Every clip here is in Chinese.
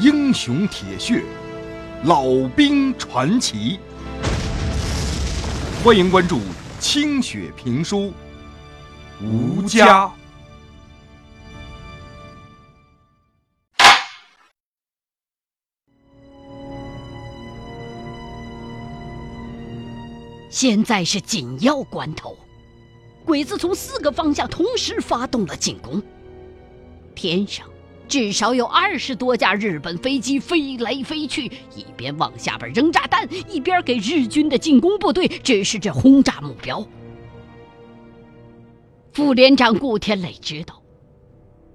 英雄铁血，老兵传奇。欢迎关注清雪评书，吴家。现在是紧要关头，鬼子从四个方向同时发动了进攻。天上至少有二十多架日本飞机飞来飞去，一边往下边扔炸弹，一边给日军的进攻部队指示着轰炸目标。副连长顾天磊知道，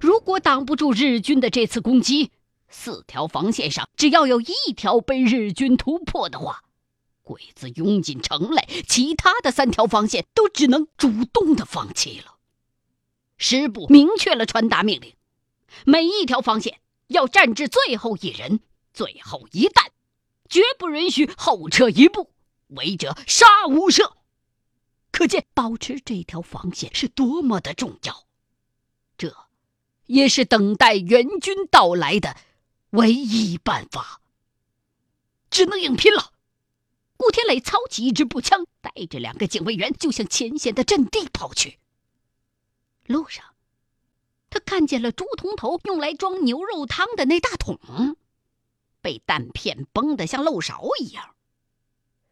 如果挡不住日军的这次攻击，四条防线上只要有一条被日军突破的话，鬼子拥进城来，其他的三条防线都只能主动的放弃了。师部明确了传达命令：每一条防线要战至最后一人、最后一弹，绝不允许后撤一步，违者杀无赦。可见保持这条防线是多么的重要。这，也是等待援军到来的唯一办法。只能硬拼了。顾天磊操起一支步枪，带着两个警卫员就向前线的阵地跑去。路上，他看见了朱铜头用来装牛肉汤的那大桶，被弹片崩得像漏勺一样。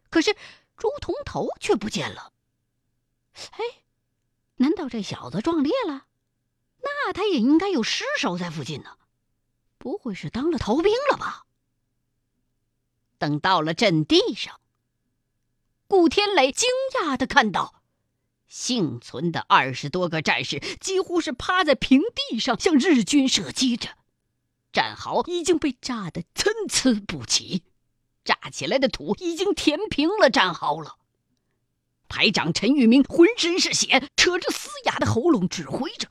可是朱铜头却不见了。哎，难道这小子撞裂了？那他也应该有尸首在附近呢，不会是当了逃兵了吧？等到了阵地上。顾天磊惊讶的看到，幸存的二十多个战士几乎是趴在平地上向日军射击着，战壕已经被炸得参差不齐，炸起来的土已经填平了战壕了。排长陈玉明浑身是血，扯着嘶哑的喉咙指挥着，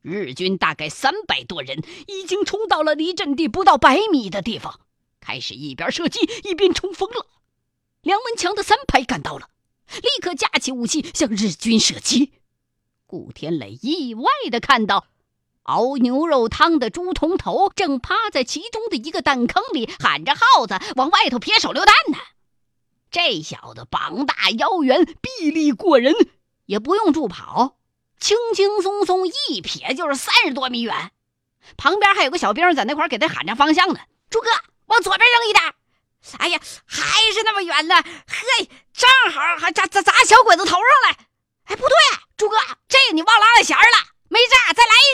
日军大概三百多人已经冲到了离阵地不到百米的地方，开始一边射击一边冲锋了。梁文强的三排赶到了，立刻架起武器向日军射击。顾天磊意外的看到，熬牛肉汤的朱铜头正趴在其中的一个弹坑里，喊着号子往外头撇手榴弹呢。这小子膀大腰圆，臂力过人，也不用助跑，轻轻松松一撇就是三十多米远。旁边还有个小兵在那块给他喊着方向呢：“朱哥，往左边扔一点。”哎呀，还是那么远呢！嘿，正好还砸砸砸小鬼子头上来。哎，不对，朱哥，这你忘拉了弦了，没炸，再来一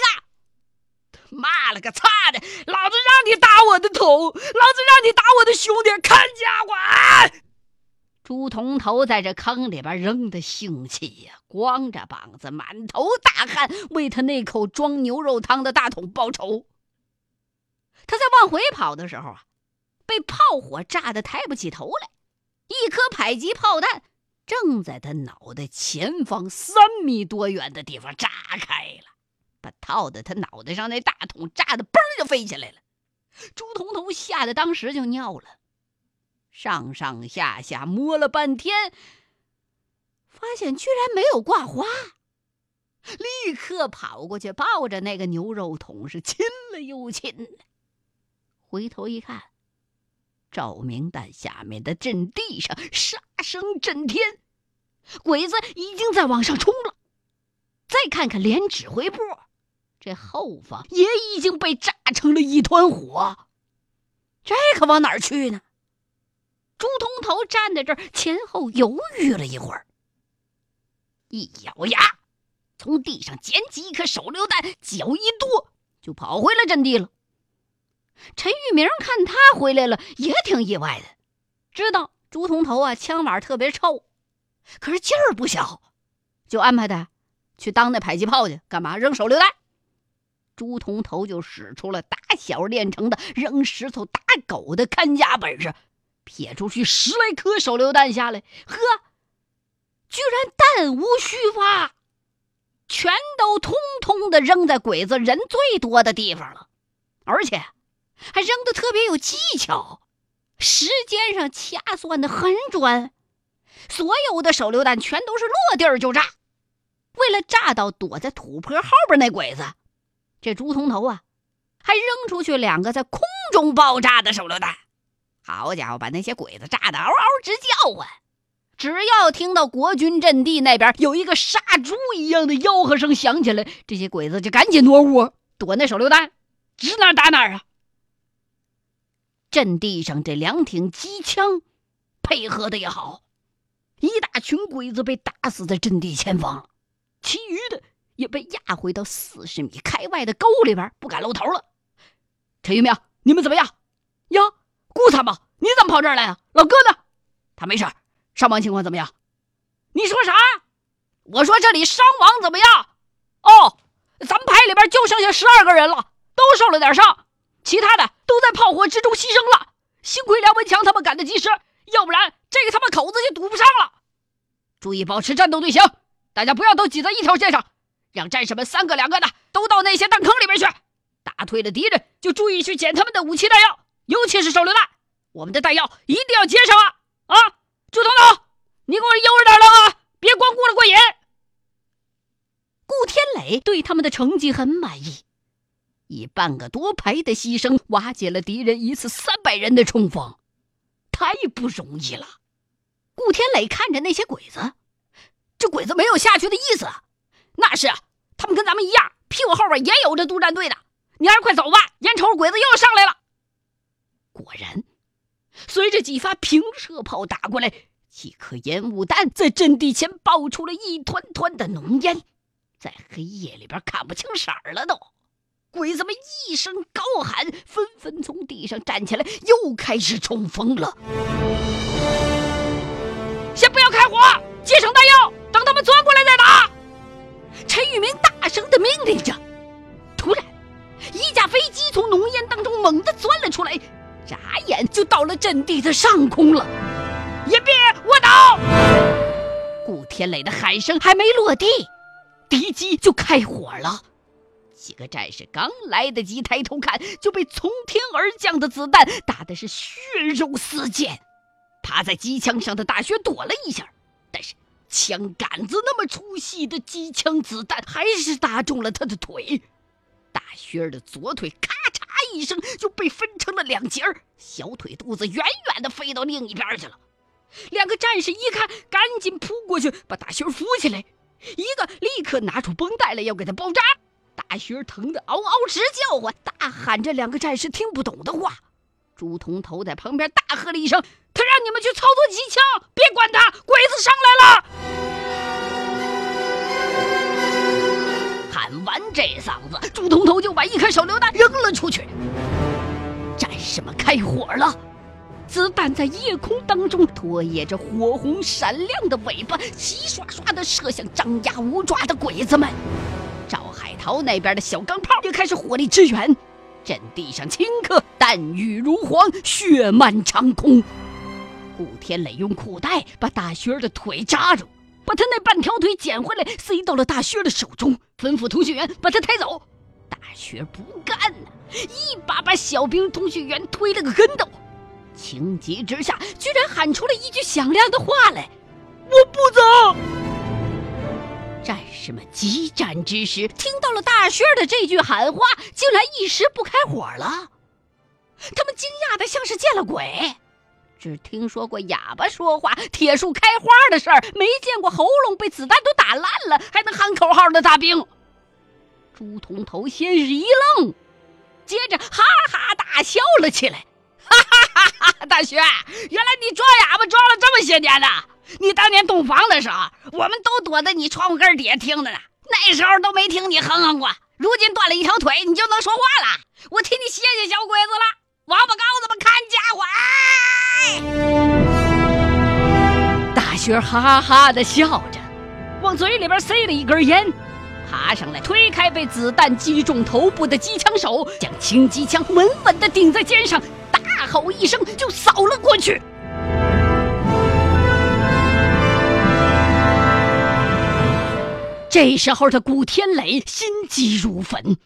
个！妈了个擦的，老子让你打我的头，老子让你打我的兄弟，看家伙！朱铜头在这坑里边扔的兴起呀，光着膀子，满头大汗，为他那口装牛肉汤的大桶报仇。他在往回跑的时候啊。被炮火炸得抬不起头来，一颗迫击炮弹正在他脑袋前方三米多远的地方炸开了，把套在他脑袋上那大桶炸得嘣就飞起来了。朱彤彤吓得当时就尿了，上上下下摸了半天，发现居然没有挂花，立刻跑过去抱着那个牛肉桶是亲了又亲回头一看。照明弹下面的阵地上，杀声震天，鬼子已经在往上冲了。再看看连指挥部，这后方也已经被炸成了一团火。这可往哪儿去呢？朱通头站在这儿，前后犹豫了一会儿，一咬牙，从地上捡起一颗手榴弹，脚一跺，就跑回了阵地了。陈玉明看他回来了，也挺意外的，知道朱铜头啊枪法特别臭，可是劲儿不小，就安排他去当那迫击炮去，干嘛扔手榴弹？朱铜头就使出了打小练成的扔石头打狗的看家本事，撇出去十来颗手榴弹下来，呵，居然弹无虚发，全都通通的扔在鬼子人最多的地方了，而且。还扔的特别有技巧，时间上掐算的很准，所有的手榴弹全都是落地儿就炸。为了炸到躲在土坡后边那鬼子，这朱铜头啊，还扔出去两个在空中爆炸的手榴弹。好家伙，把那些鬼子炸得嗷嗷直叫唤。只要听到国军阵地那边有一个杀猪一样的吆喝声响起来，这些鬼子就赶紧挪窝躲那手榴弹，指哪打哪啊！阵地上这两挺机枪配合的也好，一大群鬼子被打死在阵地前方，其余的也被压回到四十米开外的沟里边，不敢露头了。陈玉明，你们怎么样？呀，顾参谋，你怎么跑这儿来啊？老哥呢？他没事。伤亡情况怎么样？你说啥？我说这里伤亡怎么样？哦，咱们排里边就剩下十二个人了，都受了点伤，其他的都在炮火之中牺牲了。幸亏梁文强他们赶得及时，要不然这个他妈口子就堵不上了。注意保持战斗队形，大家不要都挤在一条线上，让战士们三个两个的都到那些弹坑里面去。打退了敌人，就注意去捡他们的武器弹药，尤其是手榴弹。我们的弹药一定要接上啊！啊！朱头头，你给我悠着点扔啊！别光顾着过瘾。顾天磊对他们的成绩很满意，以半个多排的牺牲瓦解了敌人一次三百人的冲锋，太不容易了。顾天磊看着那些鬼子，这鬼子没有下去的意思。那是，他们跟咱们一样，屁股后边也有着督战队的。你还是快走吧，眼瞅鬼子又要上来了。果然。随着几发平射炮打过来，几颗烟雾弹在阵地前爆出了一团团的浓烟，在黑夜里边看不清色儿了。都，鬼子们一声高喊，纷纷从地上站起来，又开始冲锋了。先不要开火，接上弹药，等他们钻过来再打。陈玉明大声的命令着。突然，一架飞机从浓烟当中猛地钻了出来。眨眼就到了阵地的上空了，隐蔽卧倒！顾天磊的喊声还没落地，敌机就开火了。几个战士刚来得及抬头看，就被从天而降的子弹打的是血肉四溅。趴在机枪上的大薛躲了一下，但是枪杆子那么粗细的机枪子弹还是打中了他的腿。大薛的左腿咔嚓。一声就被分成了两截儿，小腿肚子远远的飞到另一边去了。两个战士一看，赶紧扑过去把大勋扶起来，一个立刻拿出绷带来要给他包扎。大勋疼得嗷嗷直叫唤，大喊着两个战士听不懂的话。朱彤头在旁边大喝了一声：“他让你们去操作机枪，别管他，鬼子上来了！”喊完这嗓子，朱彤头就把一颗手榴弹扔了出去。战士们开火了，子弹在夜空当中拖曳着火红闪亮的尾巴，齐刷刷地射向张牙舞爪的鬼子们。赵海涛那边的小钢炮也开始火力支援，阵地上顷刻弹雨如簧，血漫长空。顾天磊用裤带把大勋的腿扎住。把他那半条腿捡回来，塞到了大薛的手中，吩咐通讯员把他抬走。大薛不干呢，一把把小兵通讯员推了个跟斗，情急之下，居然喊出了一句响亮的话来：“我不走！”战士们激战之时，听到了大薛的这句喊话，竟然一时不开火了。他们惊讶的像是见了鬼。只听说过哑巴说话、铁树开花的事儿，没见过喉咙被子弹都打烂了还能喊口号的大兵。朱彤头先是一愣，接着哈哈大笑了起来：“！哈哈哈大薛，原来你装哑巴装了这么些年呢？你当年洞房的时候，我们都躲在你窗户根底下听着呢，那时候都没听你哼哼过。如今断了一条腿，你就能说话了？我替你谢谢小鬼子了。王八羔子们看家伙！”大薛哈哈的笑着，往嘴里边塞了一根烟，爬上来推开被子弹击中头部的机枪手，将轻机枪稳稳的顶在肩上，吼一声就扫了过去。这时候的古天磊心急如焚，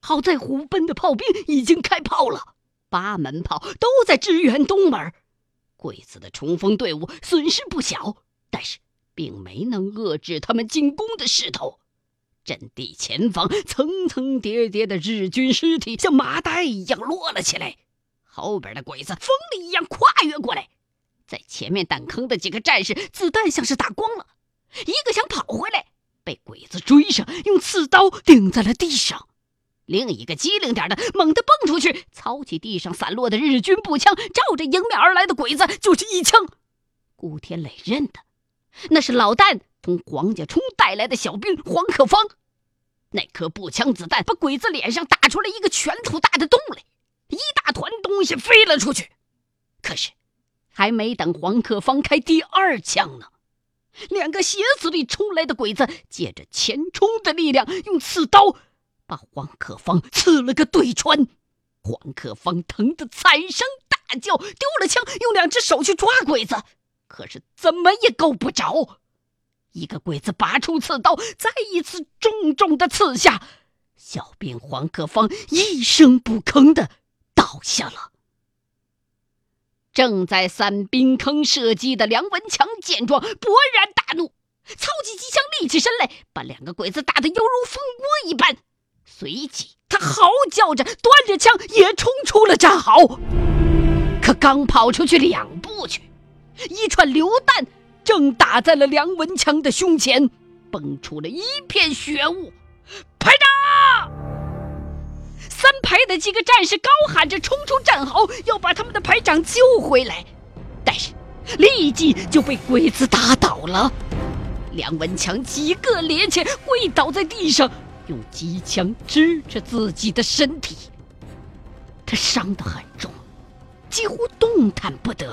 好在虎贲的炮兵已经开炮了。八门炮都在支援东门，鬼子的冲锋队伍损失不小，但是并没能遏制他们进攻的势头。阵地前方层层叠叠的日军尸体像麻袋一样摞了起来，后边的鬼子疯了一样跨越过来，在前面弹坑的几个战士子弹像是打光了，一个想跑回来，被鬼子追上，用刺刀顶在了地上；另一个机灵点的，猛地蹦出去，操起地上散落的日军步枪，照着迎面而来的鬼子就是一枪。顾天磊认得，那是老旦从黄家冲带来的小兵黄克方。那颗步枪子弹把鬼子脸上打出了一个拳头大的洞来，一大团东西飞了出去。可是，还没等黄克方开第二枪呢，两个斜子里冲来的鬼子借着前冲的力量，用刺刀把黄克方刺了个对穿。黄克方疼得惨声大叫，丢了枪，用两只手去抓鬼子，可是怎么也够不着。一个鬼子拔出刺刀，再一次重重的刺下，小兵黄克方一声不吭的倒下了。正在散兵坑射击的梁文强见状，勃然大怒，操起机枪，立起身来，把两个鬼子打得犹如蜂窝一般。随即，他嚎叫着，端着枪也冲出了战壕。可刚跑出去两步去，一串榴弹。正打在了梁文强的胸前，蹦出了一片血雾。三排的几个战士高喊着冲出战壕，要把他们的排长救回来，但是立即就被鬼子打倒了。梁文强几个趔趄跪倒在地上，用机枪支着自己的身体。他伤得很重，几乎动弹不得。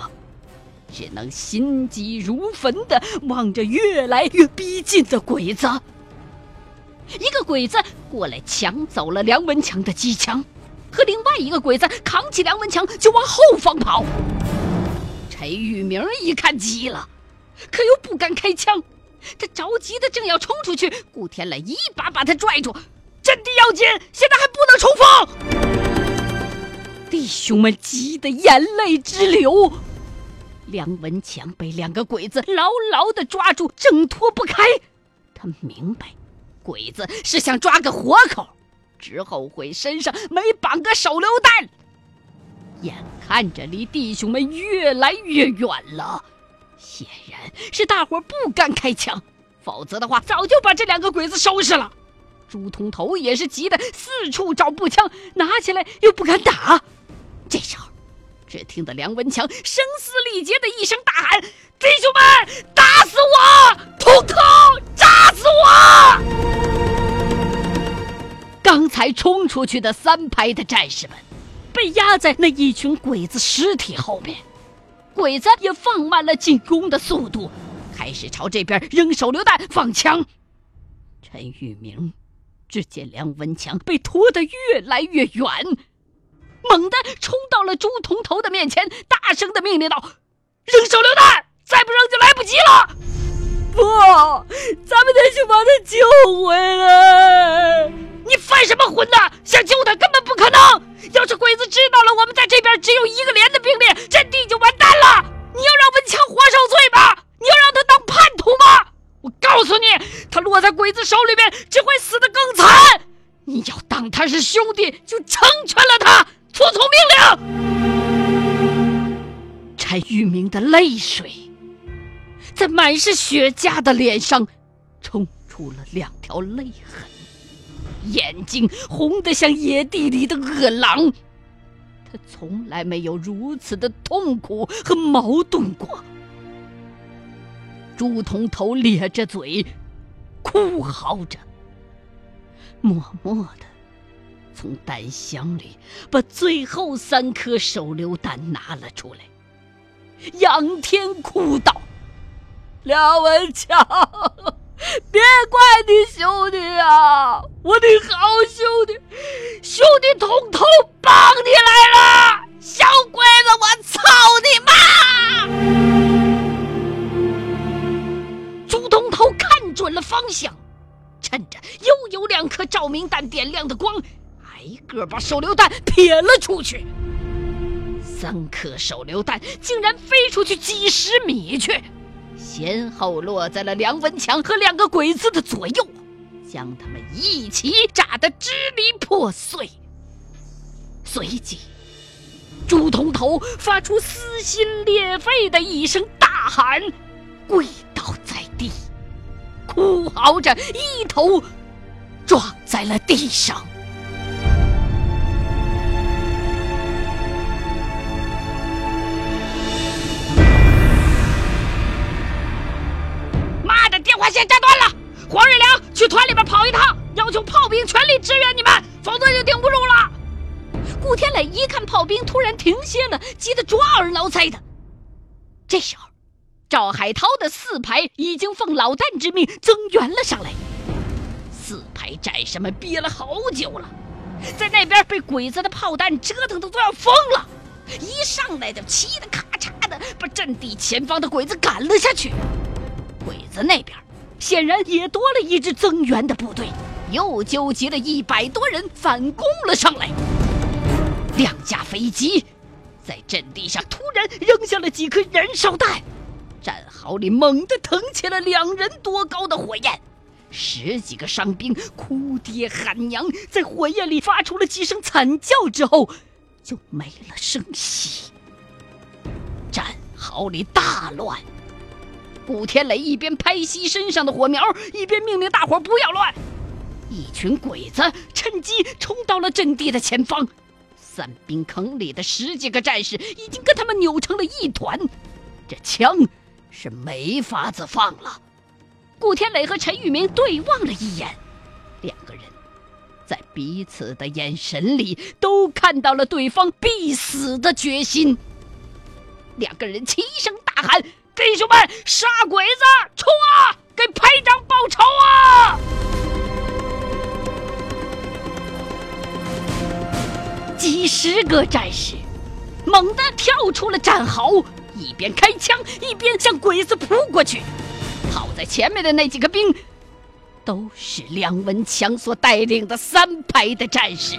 只能心急如焚地望着越来越逼近的鬼子。一个鬼子过来抢走了梁文强的机枪，和另外一个鬼子扛起梁文强就往后方跑。陈玉明一看急了，可又不敢开枪，他着急的正要冲出去，顾天磊一把把他拽住：“阵地要紧，现在还不能冲锋！”弟兄们急得眼泪直流。梁文强被两个鬼子牢牢的抓住，挣脱不开。他明白，鬼子是想抓个活口，只后悔身上没绑个手榴弹。眼看着离弟兄们越来越远了，显然是大伙不敢开枪，否则的话早就把这两个鬼子收拾了。朱通头也是急得四处找步枪，拿起来又不敢打。这时候。只听得梁文强声嘶力竭的一声大喊：“弟兄们，打死我！通通打死我！”刚才冲出去的三排的战士们，被压在那一群鬼子尸体后面，鬼子也放慢了进攻的速度，开始朝这边扔手榴弹、放枪。陈玉明只见梁文强被拖得越来越远。猛地冲到了朱彤头的面前，大声的命令道：“扔手榴弹！再不扔就来不及了！”不，咱们得去把他救回来！你犯什么混呢？想救他根本不可能！要是鬼子知道了我们在这边只有一个连的兵力，阵地就完蛋了！你要让文强活受罪吗？你要让他当叛徒吗？我告诉你，他落在鬼子手里面，只会死得更惨！你要当他是兄弟，就成全了他！服从命令！陈玉明的泪水在满是血痂的脸上冲出了两条泪痕，眼睛红得像野地里的饿狼。他从来没有如此的痛苦和矛盾过。朱彤头咧着嘴，哭嚎着，默默的。从弹箱里把最后三颗手榴弹拿了出来，仰天哭道：“梁文强，别怪你兄弟啊，我的好兄弟，兄弟统统帮你来了，小鬼子，我操你妈！”朱东头看准了方向，趁着又有两颗照明弹点亮的光。挨个把手榴弹撇了出去，三颗手榴弹竟然飞出去几十米去，先后落在了梁文强和两个鬼子的左右，将他们一起炸得支离破碎。随即，朱同头发出撕心裂肺的一声大喊，跪倒在地，哭嚎着，一头撞在了地上。妈的，电话线炸断了！黄瑞良，去团里边跑一趟，要求炮兵全力支援你们，否则就顶不住了。顾天磊一看炮兵突然停歇了，急得抓耳挠腮的。这时候，赵海涛的四排已经奉老旦之命增援了上来。四排战士们憋了好久了，在那边被鬼子的炮弹折腾的都要疯了，一上来就气得咔嚓的把阵地前方的鬼子赶了下去。鬼子那边显然也多了一支增援的部队，又纠集了一百多人反攻了上来。两架飞机在阵地上突然扔下了几颗燃烧弹，战壕里猛地腾起了两人多高的火焰，十几个伤兵哭爹喊娘，在火焰里发出了几声惨叫之后，就没了声息。战壕里大乱。顾天磊一边拍熄身上的火苗，一边命令大伙不要乱。一群鬼子趁机冲到了阵地的前方，散兵坑里的十几个战士已经跟他们扭成了一团，这枪是没法子放了。顾天磊和陈玉明对望了一眼，两个人在彼此的眼神里都看到了对方必死的决心。两个人齐声大喊。弟兄们，杀鬼子，冲啊！给排长报仇啊！几十个战士猛地跳出了战壕，一边开枪，一边向鬼子扑过去。跑在前面的那几个兵，都是梁文强所带领的三排的战士。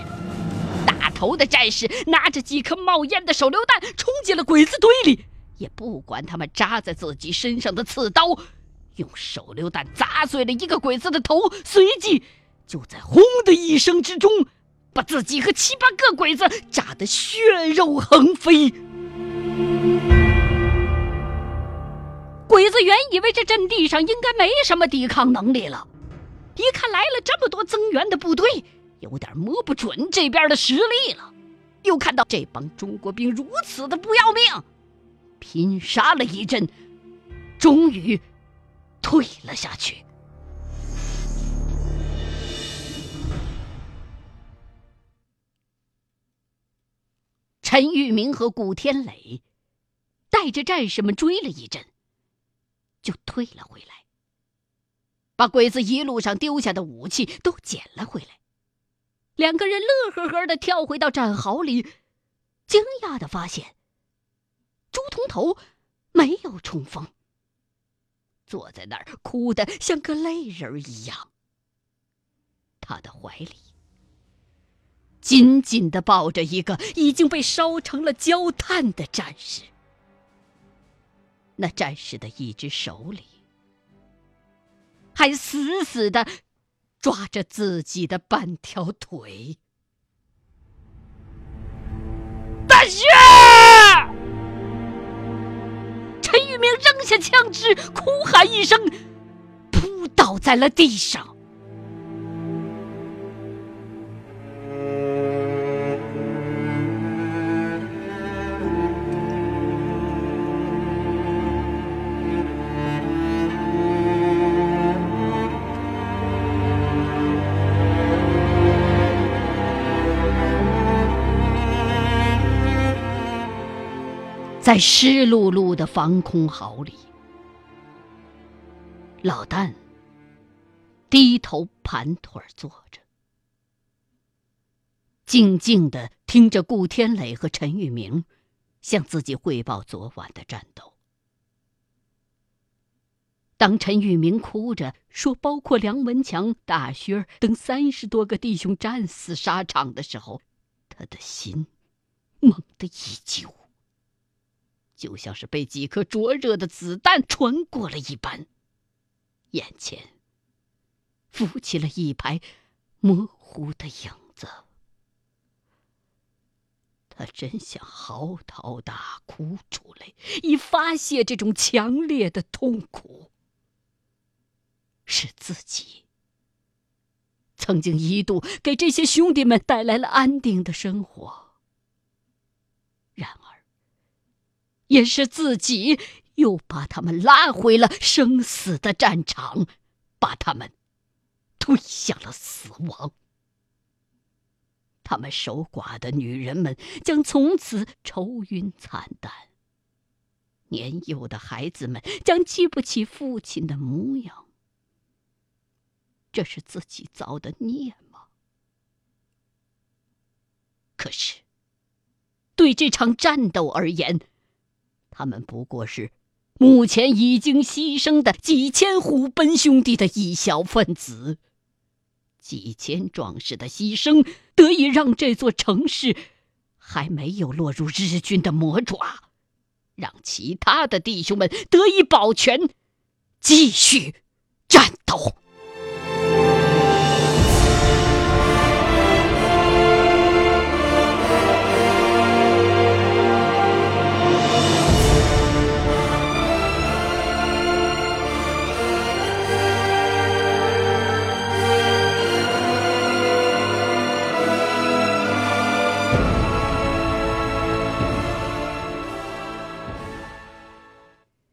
大头的战士拿着几颗冒烟的手榴弹，冲进了鬼子堆里。也不管他们扎在自己身上的刺刀，用手榴弹砸碎了一个鬼子的头，随即就在“轰”的一声之中，把自己和七八个鬼子炸得血肉横飞。鬼子原以为这阵地上应该没什么抵抗能力了，一看来了这么多增援的部队，有点摸不准这边的实力了。又看到这帮中国兵如此的不要命。拼杀了一阵，终于退了下去。陈玉明和古天磊带着战士们追了一阵，就退了回来，把鬼子一路上丢下的武器都捡了回来。两个人乐呵呵的跳回到战壕里，惊讶的发现。朱通头没有冲锋，坐在那儿哭得像个泪人一样。他的怀里紧紧的抱着一个已经被烧成了焦炭的战士，那战士的一只手里还死死的抓着自己的半条腿。扔下枪支，哭喊一声，扑倒在了地上。在湿漉漉的防空壕里，老旦低头盘腿坐着，静静的听着顾天磊和陈玉明向自己汇报昨晚的战斗。当陈玉明哭着说：“包括梁文强、大薛等三十多个弟兄战死沙场的时候，他的心猛地一揪。”就像是被几颗灼热的子弹穿过了一般，眼前浮起了一排模糊的影子。他真想嚎啕大哭出来，以发泄这种强烈的痛苦。是自己曾经一度给这些兄弟们带来了安定的生活，然而，也是自己又把他们拉回了生死的战场，把他们推向了死亡。他们守寡的女人们将从此愁云惨淡，年幼的孩子们将记不起父亲的模样。这是自己造的孽吗？可是，对这场战斗而言，他们不过是目前已经牺牲的几千虎贲兄弟的一小分子。几千壮士的牺牲，得以让这座城市还没有落入日军的魔爪，让其他的弟兄们得以保全，继续战斗。